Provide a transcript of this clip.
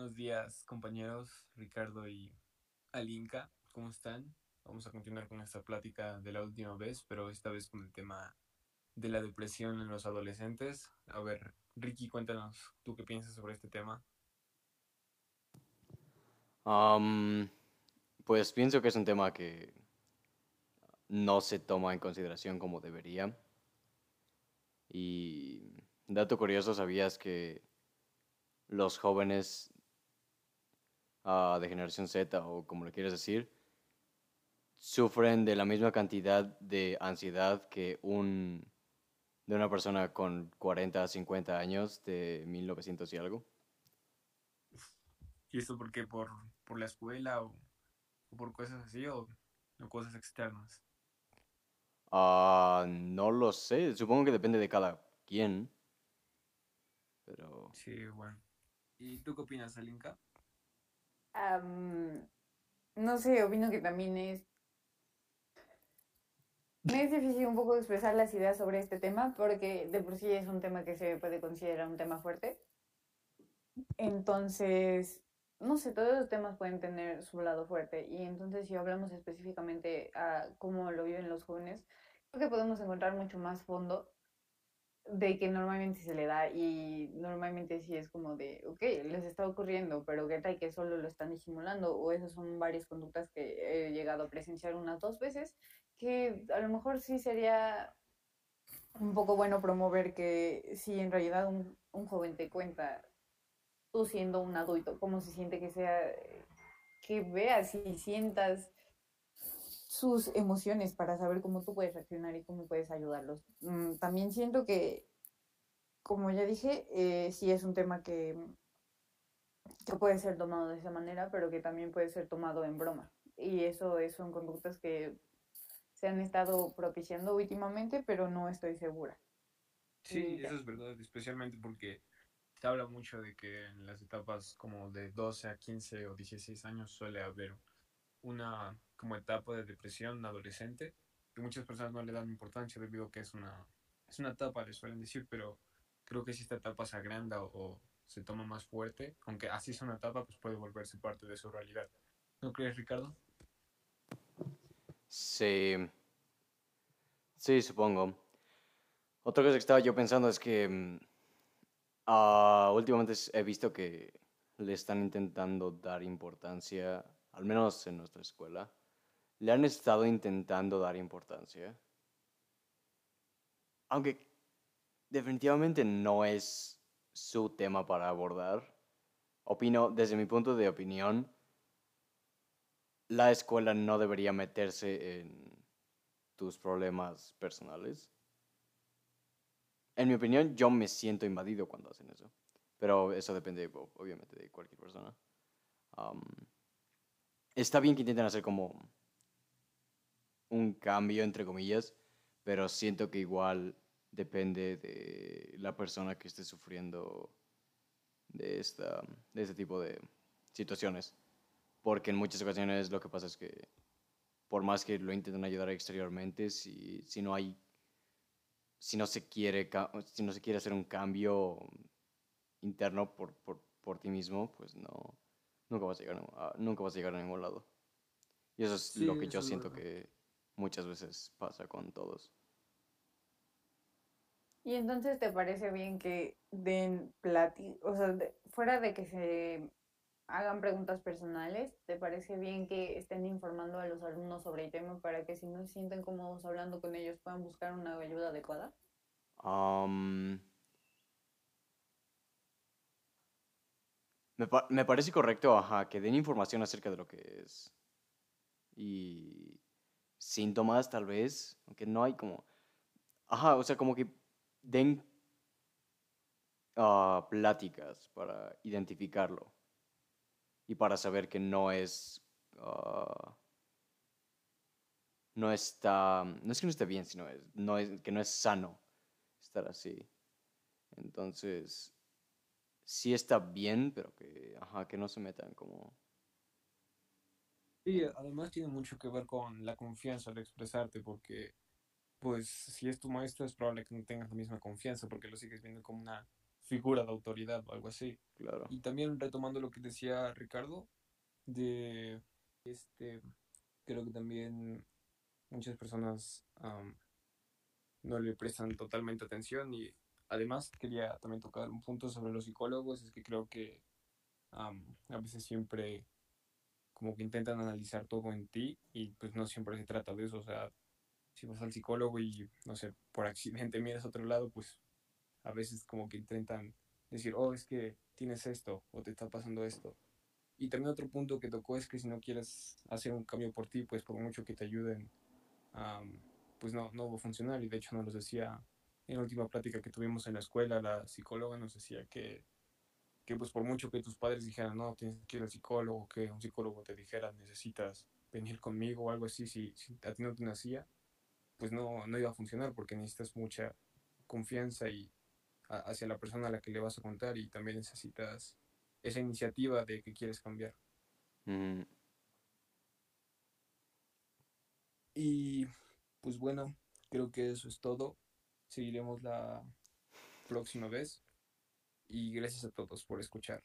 Buenos días, compañeros Ricardo y Alinka. ¿Cómo están? Vamos a continuar con esta plática de la última vez, pero esta vez con el tema de la depresión en los adolescentes. A ver, Ricky, cuéntanos, ¿tú qué piensas sobre este tema? pues pienso que es un tema que no se toma en consideración como debería. Y dato curioso, ¿sabías que los jóvenes ah, de generación Z o como le quieres decir, sufren de la misma cantidad de ansiedad que un de una persona con 40, 50 años de 1900 y algo. ¿Y esto por qué? ¿Por, por la escuela o, por cosas así o, cosas externas? Ah, no lo sé, supongo que depende de cada quien. Pero... Sí, bueno. ¿Y tú qué opinas, Alinka? No sé, opino que también es... Me es difícil un poco expresar las ideas sobre este tema porque de por sí es un tema que se puede considerar un tema fuerte. Entonces, no sé, todos los temas pueden tener su lado fuerte y entonces si hablamos específicamente a cómo lo viven los jóvenes, creo que podemos encontrar mucho más fondo de que normalmente se le da y normalmente sí es como de, ok, les está ocurriendo, pero qué tal que solo lo están disimulando o esas son varias conductas que he llegado a presenciar unas dos veces, que a lo mejor sí sería un poco bueno promover que si en realidad un, un joven te cuenta, tú siendo un adulto, cómo se siente que sea, que veas y sientas sus emociones para saber cómo tú puedes reaccionar y cómo puedes ayudarlos. Mm, también siento que, como ya dije, eh, sí es un tema que, que puede ser tomado de esa manera, pero que también puede ser tomado en broma. Y eso, son conductas que se han estado propiciando últimamente, pero no estoy segura. Sí, eso es verdad, especialmente porque se habla mucho de que en las etapas como de 12 a 15 o 16 años suele haber una como etapa de depresión adolescente, que muchas personas no le dan importancia debido a que es una, es una etapa, les suelen decir, pero creo que si esta etapa se agranda o, se toma más fuerte, aunque así es una etapa, pues puede volverse parte de su realidad. ¿No crees, Ricardo? Sí. Sí, supongo. Otra cosa que estaba yo pensando es que mm, ah, últimamente he visto que le están intentando dar importancia al menos en nuestra escuela, le han estado intentando dar importancia. Aunque definitivamente no es su tema para abordar. Opino, desde mi punto de opinión, la escuela no debería meterse en tus problemas personales. En mi opinión, yo me siento invadido cuando hacen eso. Pero eso depende, obviamente, de cualquier persona está bien que intenten hacer como un cambio, entre comillas, pero siento que igual depende de la persona que esté sufriendo de, esta, de este tipo de situaciones. Porque en muchas ocasiones lo que pasa es que por más que lo intenten ayudar exteriormente, si, si no hay, si no se quiere, si no se quiere hacer un cambio interno por, por, por ti mismo, pues no, nunca vas a llegar a, nunca vas a, llegar a ningún lado. Y eso es lo que yo siento que muchas veces pasa con todos. Y entonces te parece bien que den plati, o sea, fuera de que se hagan preguntas personales, ¿te parece bien que estén informando a los alumnos sobre el tema para que si no se sienten cómodos hablando con ellos puedan buscar una ayuda adecuada? Me, parece correcto, ajá, que den información acerca de lo que es. Y síntomas, tal vez, aunque no hay como... Ajá, o sea, como que den uh, pláticas para identificarlo y para saber que no es... Uh, no está... No es que no esté bien, sino es, no es, que no es sano estar así. Entonces, sí está bien, pero que, ajá, que no se metan como... Sí, además tiene mucho que ver con la confianza al expresarte, porque pues si es tu maestro es probable que no tengas la misma confianza porque lo sigues viendo como una figura de autoridad o algo así. Claro. Y también retomando lo que decía Ricardo, de este, creo que también muchas personas am, no le prestan totalmente atención y además quería también tocar un punto sobre los psicólogos, es que creo que am, a veces siempre como que intentan analizar todo en ti y pues no siempre se trata de eso, o sea, si vas al psicólogo y no sé, por accidente miras a otro lado, pues a veces como que intentan decir, oh, es que tienes esto o te está pasando esto. Y también otro punto que tocó es que si no quieres hacer un cambio por ti, pues por mucho que te ayuden, am, pues no, no va a funcionar. Y de hecho nos lo decía en la última plática que tuvimos en la escuela, la psicóloga nos decía que, que pues por mucho que tus padres dijeran, no, tienes que ir al psicólogo, que un psicólogo te dijera, necesitas venir conmigo o algo así, si, si a ti no te nacía, pues no, no iba a funcionar porque necesitas mucha confianza y a- hacia la persona a la que le vas a contar y también necesitas esa iniciativa de que quieres cambiar. Ujú. Y pues bueno, creo que eso es todo. Seguiremos la próxima vez y gracias a todos por escuchar.